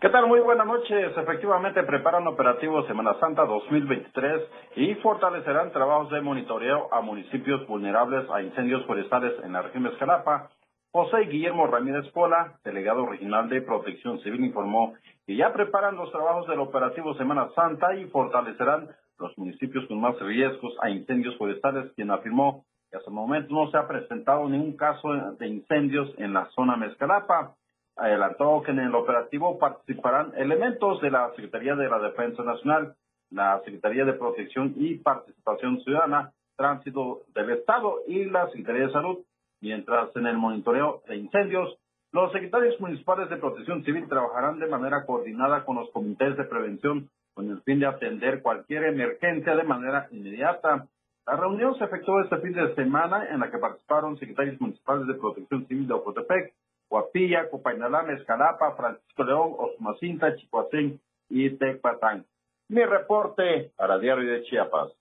¿Qué tal? Muy buenas noches. Efectivamente, preparan operativo Semana Santa 2023 y fortalecerán trabajos de monitoreo a municipios vulnerables a incendios forestales en la región de Escalapa. José Guillermo Ramírez Pola, delegado regional de Protección Civil, informó que ya preparan los trabajos del operativo Semana Santa y fortalecerán los municipios con más riesgos a incendios forestales, quien afirmó que hasta el momento no se ha presentado ningún caso de incendios en la zona Mezcalapa adelantó que en el operativo participarán elementos de la Secretaría de la Defensa Nacional, la Secretaría de Protección y Participación Ciudadana, Tránsito del Estado y la Secretaría de Salud, mientras en el monitoreo de incendios, los secretarios municipales de Protección Civil trabajarán de manera coordinada con los comités de prevención con el fin de atender cualquier emergencia de manera inmediata. La reunión se efectuó este fin de semana en la que participaron secretarios municipales de Protección Civil de Ocotepec, Guapilla, Copainalá, Escalapa, Francisco León, Osmacinta, Chicoacén y Tecpatán. Mi reporte para Diario de Chiapas.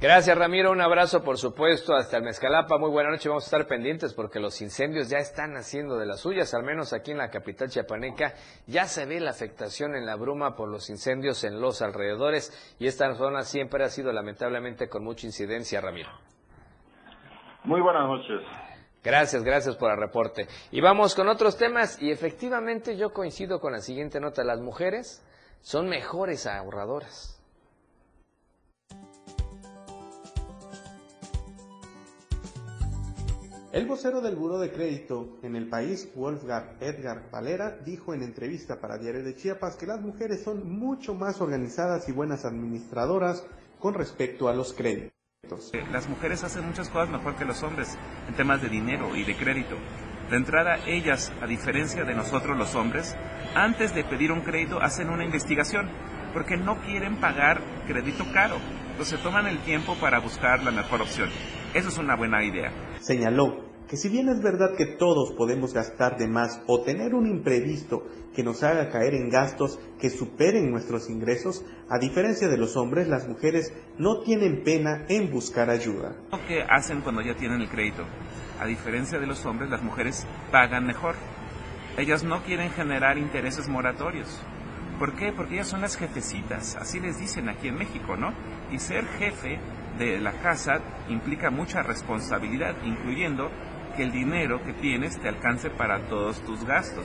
Gracias Ramiro, un abrazo por supuesto hasta el Mezcalapa, muy buena noche, vamos a estar pendientes porque los incendios ya están haciendo de las suyas, al menos aquí en la capital chiapaneca ya se ve la afectación en la bruma por los incendios en los alrededores y esta zona siempre ha sido lamentablemente con mucha incidencia, Ramiro. Muy buenas noches. Gracias, gracias por el reporte. Y vamos con otros temas y efectivamente yo coincido con la siguiente nota, las mujeres son mejores ahorradoras. El vocero del Buró de Crédito en el país, Wolfgang Edgar Valera, dijo en entrevista para Diario de Chiapas que las mujeres son mucho más organizadas y buenas administradoras con respecto a los créditos. Las mujeres hacen muchas cosas mejor que los hombres en temas de dinero y de crédito. De entrada, ellas, a diferencia de nosotros los hombres, antes de pedir un crédito hacen una investigación, porque no quieren pagar crédito caro. Entonces toman el tiempo para buscar la mejor opción. Eso es una buena idea. Señaló que si bien es verdad que todos podemos gastar de más o tener un imprevisto que nos haga caer en gastos que superen nuestros ingresos, a diferencia de los hombres, las mujeres no tienen pena en buscar ayuda. ¿Qué hacen cuando ya tienen el crédito? A diferencia de los hombres, las mujeres pagan mejor. Ellas no quieren generar intereses moratorios. ¿Por qué? Porque ellas son las jefecitas, así les dicen aquí en México, ¿no? Y ser jefe de la casa implica mucha responsabilidad, incluyendo que el dinero que tienes te alcance para todos tus gastos.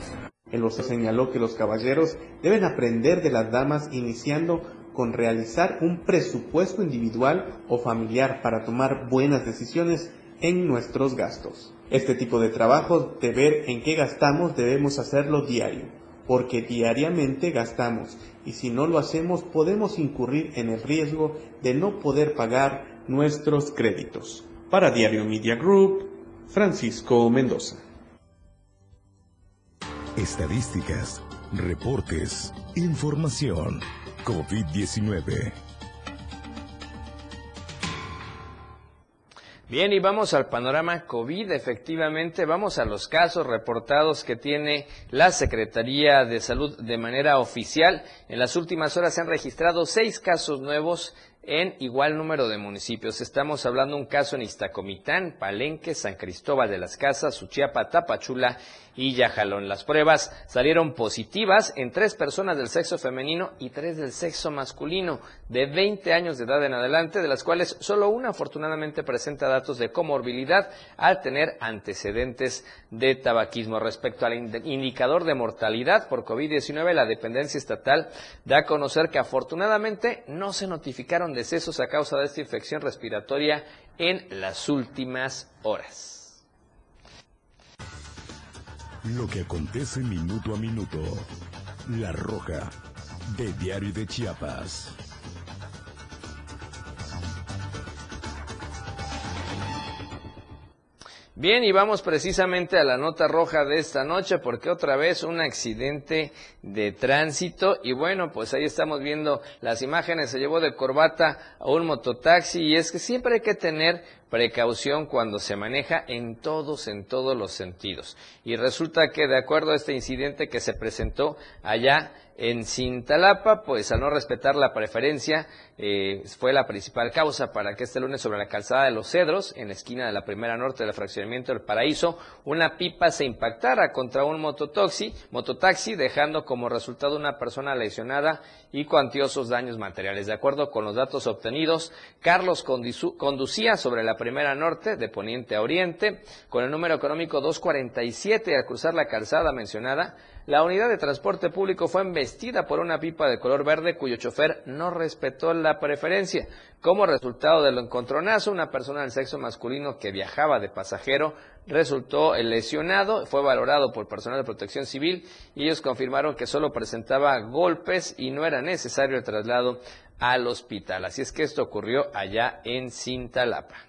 El vocero señaló que los caballeros deben aprender de las damas iniciando con realizar un presupuesto individual o familiar para tomar buenas decisiones en nuestros gastos. Este tipo de trabajo de ver en qué gastamos debemos hacerlo diario, porque diariamente gastamos y si no lo hacemos podemos incurrir en el riesgo de no poder pagar nuestros créditos. Para Diario Media Group, Francisco Mendoza. Estadísticas, reportes, información. COVID-19. Bien, y vamos al panorama COVID. Efectivamente, vamos a los casos reportados que tiene la Secretaría de Salud de manera oficial. En las últimas horas se han registrado seis casos nuevos en igual número de municipios. Estamos hablando de un caso en Iztacomitán, Palenque, San Cristóbal de las Casas, Suchiapa, Tapachula y Yajalón. Las pruebas salieron positivas en tres personas del sexo femenino y tres del sexo masculino de 20 años de edad en adelante, de las cuales solo una afortunadamente presenta datos de comorbilidad al tener antecedentes de tabaquismo. Respecto al indicador de mortalidad por COVID-19, la dependencia estatal da a conocer que afortunadamente no se notificaron decesos a causa de esta infección respiratoria en las últimas horas. Lo que acontece minuto a minuto. La Roja, de Diario de Chiapas. Bien, y vamos precisamente a la nota roja de esta noche porque otra vez un accidente de tránsito y bueno, pues ahí estamos viendo las imágenes, se llevó de corbata a un mototaxi y es que siempre hay que tener precaución cuando se maneja en todos, en todos los sentidos. Y resulta que de acuerdo a este incidente que se presentó allá en Cintalapa, pues al no respetar la preferencia, eh, fue la principal causa para que este lunes sobre la calzada de los Cedros, en la esquina de la primera norte del fraccionamiento del Paraíso, una pipa se impactara contra un mototaxi, mototaxi, dejando como resultado una persona lesionada y cuantiosos daños materiales. De acuerdo con los datos obtenidos, Carlos conducía sobre la primera norte, de poniente a oriente, con el número económico 247 al cruzar la calzada mencionada, la unidad de transporte público fue embestida por una pipa de color verde cuyo chofer no respetó la preferencia. Como resultado del encontronazo, una persona del sexo masculino que viajaba de pasajero resultó lesionado, fue valorado por personal de protección civil y ellos confirmaron que solo presentaba golpes y no era necesario el traslado al hospital. Así es que esto ocurrió allá en Cintalapa.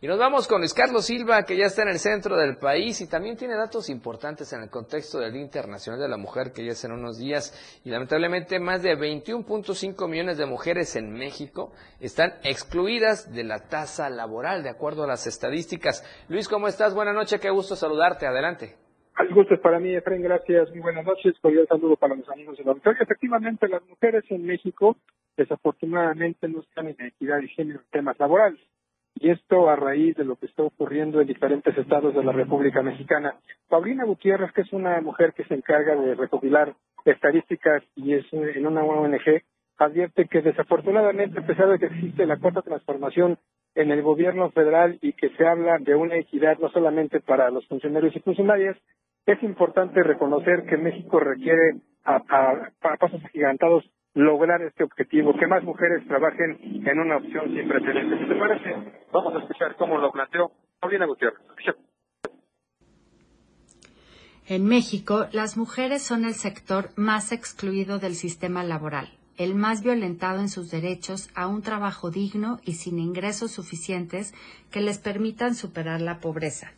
Y nos vamos con Luis Carlos Silva, que ya está en el centro del país y también tiene datos importantes en el contexto del Día Internacional de la Mujer, que ya es en unos días. Y lamentablemente más de 21.5 millones de mujeres en México están excluidas de la tasa laboral, de acuerdo a las estadísticas. Luis, ¿cómo estás? Buenas noches, qué gusto saludarte. Adelante. Al gusto es para mí, Efraín, gracias. Muy buenas noches. Cordial saludo para los amigos de la auditorio. Efectivamente, las mujeres en México desafortunadamente no están en equidad de género en temas laborales y esto a raíz de lo que está ocurriendo en diferentes estados de la República Mexicana. Paulina Gutiérrez, que es una mujer que se encarga de recopilar estadísticas y es en una ONG, advierte que desafortunadamente, a pesar de que existe la cuarta transformación en el gobierno federal y que se habla de una equidad no solamente para los funcionarios y funcionarias, es importante reconocer que México requiere a, pasos agigantados lograr este objetivo, que más mujeres trabajen en una opción sin precedentes. ¿Te parece? Vamos a escuchar cómo lo planteó Paulina Gutiérrez. En México, las mujeres son el sector más excluido del sistema laboral, el más violentado en sus derechos a un trabajo digno y sin ingresos suficientes que les permitan superar la pobreza.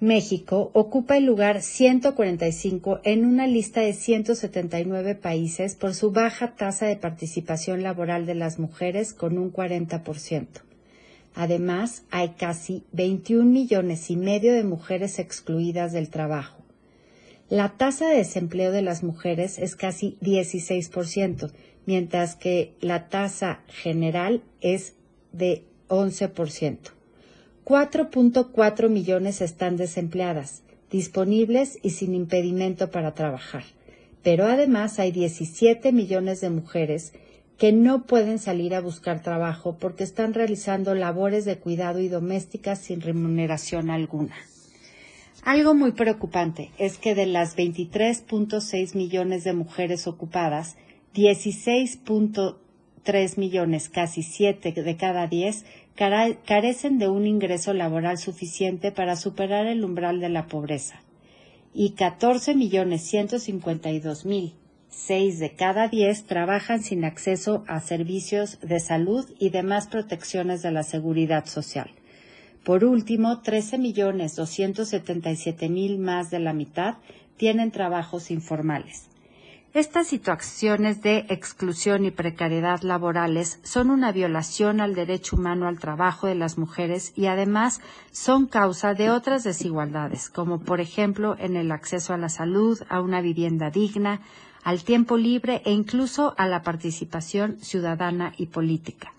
México ocupa el lugar 145 en una lista de 179 países por su baja tasa de participación laboral de las mujeres con un 40%. Además, hay casi 21 millones y medio de mujeres excluidas del trabajo. La tasa de desempleo de las mujeres es casi 16%, mientras que la tasa general es de 11%. 4.4 millones están desempleadas, disponibles y sin impedimento para trabajar. Pero además hay 17 millones de mujeres que no pueden salir a buscar trabajo porque están realizando labores de cuidado y domésticas sin remuneración alguna. Algo muy preocupante es que de las 23.6 millones de mujeres ocupadas, 16.3 millones, casi 7 de cada 10, carecen de un ingreso laboral suficiente para superar el umbral de la pobreza y 14 millones 152 mil, 6 de cada 10 trabajan sin acceso a servicios de salud y demás protecciones de la seguridad social. Por último, 13 millones 277 mil más de la mitad tienen trabajos informales. Estas situaciones de exclusión y precariedad laborales son una violación al derecho humano al trabajo de las mujeres y además son causa de otras desigualdades, como por ejemplo en el acceso a la salud, a una vivienda digna, al tiempo libre e incluso a la participación ciudadana y política.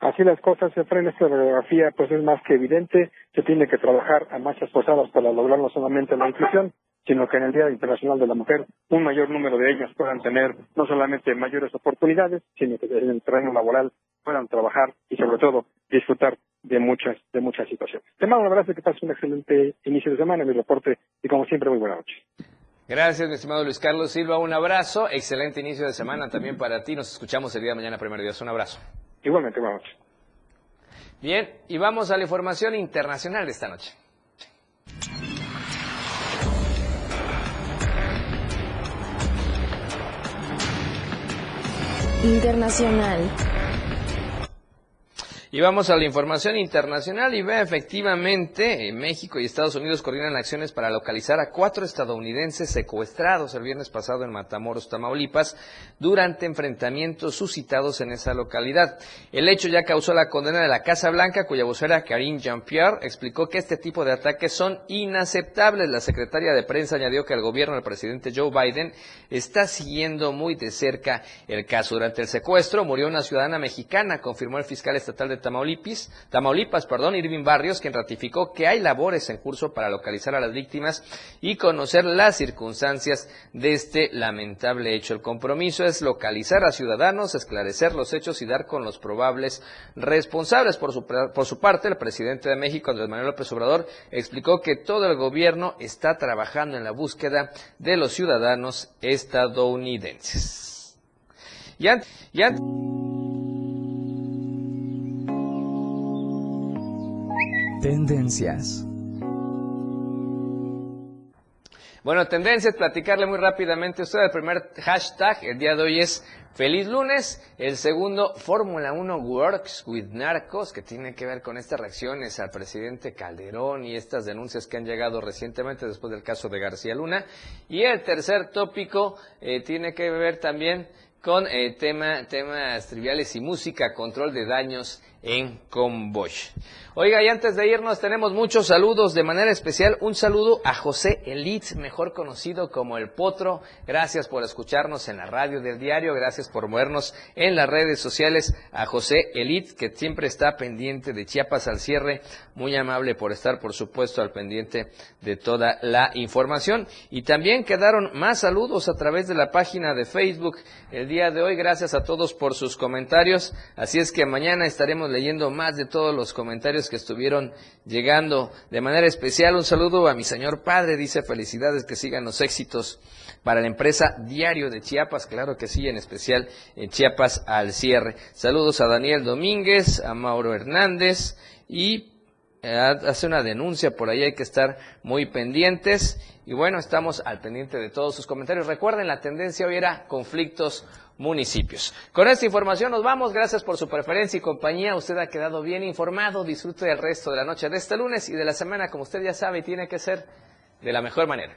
Así las cosas, Efraín, esta radiografía pues es más que evidente, se tiene que trabajar a marchas forzadas para lograr no solamente la inclusión, sino que en el Día Internacional de la Mujer un mayor número de ellas puedan tener no solamente mayores oportunidades, sino que en el terreno laboral puedan trabajar y sobre todo disfrutar de muchas de muchas situaciones. Te mando un abrazo y que pases un excelente inicio de semana en mi reporte y como siempre muy buena noche. Gracias, mi estimado Luis Carlos Silva. Un abrazo. Excelente inicio de semana también para ti. Nos escuchamos el día de mañana, primer día. Un abrazo. Igualmente, buenas noches. Bien, y vamos a la información internacional de esta noche. Internacional. Y vamos a la información internacional y ve efectivamente en México y Estados Unidos coordinan acciones para localizar a cuatro estadounidenses secuestrados el viernes pasado en Matamoros, Tamaulipas, durante enfrentamientos suscitados en esa localidad. El hecho ya causó la condena de la Casa Blanca, cuya vocera Karine Jean-Pierre explicó que este tipo de ataques son inaceptables. La secretaria de prensa añadió que el gobierno del presidente Joe Biden está siguiendo muy de cerca el caso. Durante el secuestro murió una ciudadana mexicana, confirmó el fiscal estatal de Tamaulipas, Tamaulipas, perdón, Irving Barrios, quien ratificó que hay labores en curso para localizar a las víctimas y conocer las circunstancias de este lamentable hecho. El compromiso es localizar a ciudadanos, esclarecer los hechos y dar con los probables responsables. Por su, parte, el presidente de México, Andrés Manuel López Obrador, explicó que todo el gobierno está trabajando en la búsqueda de los ciudadanos estadounidenses. Y Tendencias. Bueno, tendencias, platicarle muy rápidamente a usted. El primer hashtag el día de hoy es Feliz lunes. El segundo, Fórmula 1 Works with Narcos, que tiene que ver con estas reacciones al presidente Calderón y estas denuncias que han llegado recientemente después del caso de García Luna. Y el tercer tópico eh, tiene que ver también con eh, tema, temas triviales y música, control de daños en Combosh. Oiga, y antes de irnos tenemos muchos saludos, de manera especial un saludo a José Elitz, mejor conocido como El Potro. Gracias por escucharnos en la radio del diario, gracias por movernos en las redes sociales. A José Elitz, que siempre está pendiente de Chiapas al cierre, muy amable por estar, por supuesto, al pendiente de toda la información. Y también quedaron más saludos a través de la página de Facebook el día de hoy. Gracias a todos por sus comentarios. Así es que mañana estaremos leyendo más de todos los comentarios que estuvieron llegando. De manera especial, un saludo a mi señor padre, dice felicidades, que sigan los éxitos para la empresa Diario de Chiapas, claro que sí, en especial en Chiapas al cierre. Saludos a Daniel Domínguez, a Mauro Hernández y eh, hace una denuncia por ahí, hay que estar muy pendientes. Y bueno, estamos al pendiente de todos sus comentarios. Recuerden, la tendencia hoy era conflictos municipios. Con esta información nos vamos. Gracias por su preferencia y compañía. Usted ha quedado bien informado. Disfrute del resto de la noche de este lunes y de la semana, como usted ya sabe, tiene que ser de la mejor manera.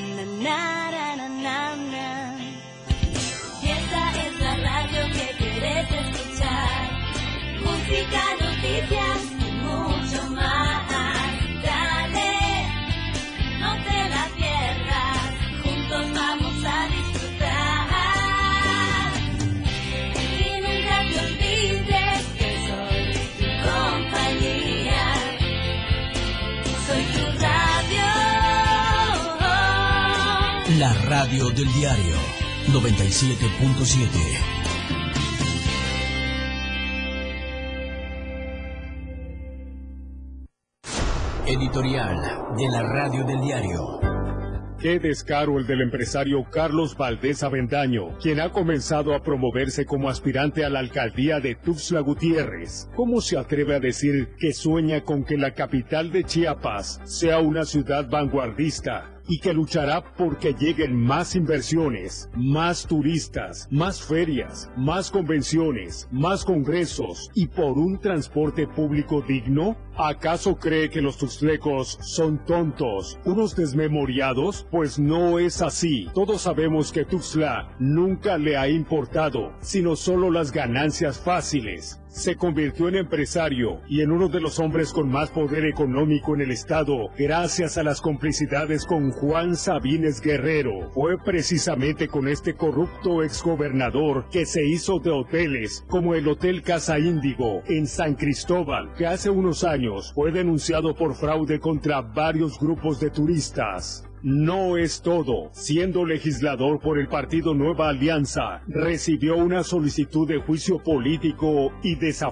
La radio del diario 97.7. Editorial de la radio del diario. Qué descaro el del empresario Carlos Valdés Avendaño, quien ha comenzado a promoverse como aspirante a la alcaldía de Tuxtla Gutiérrez. ¿Cómo se atreve a decir que sueña con que la capital de Chiapas sea una ciudad vanguardista? Y que luchará porque lleguen más inversiones, más turistas, más ferias, más convenciones, más congresos y por un transporte público digno? ¿Acaso cree que los tuxtlecos son tontos, unos desmemoriados? Pues no es así. Todos sabemos que Tuxtla nunca le ha importado, sino solo las ganancias fáciles. Se convirtió en empresario y en uno de los hombres con más poder económico en el estado, gracias a las complicidades con Juan Sabines Guerrero. Fue precisamente con este corrupto exgobernador que se hizo de hoteles, como el Hotel Casa Índigo en San Cristóbal, que hace unos años fue denunciado por fraude contra varios grupos de turistas. No es todo. Siendo legislador por el partido Nueva Alianza, recibió una solicitud de juicio político y desafuero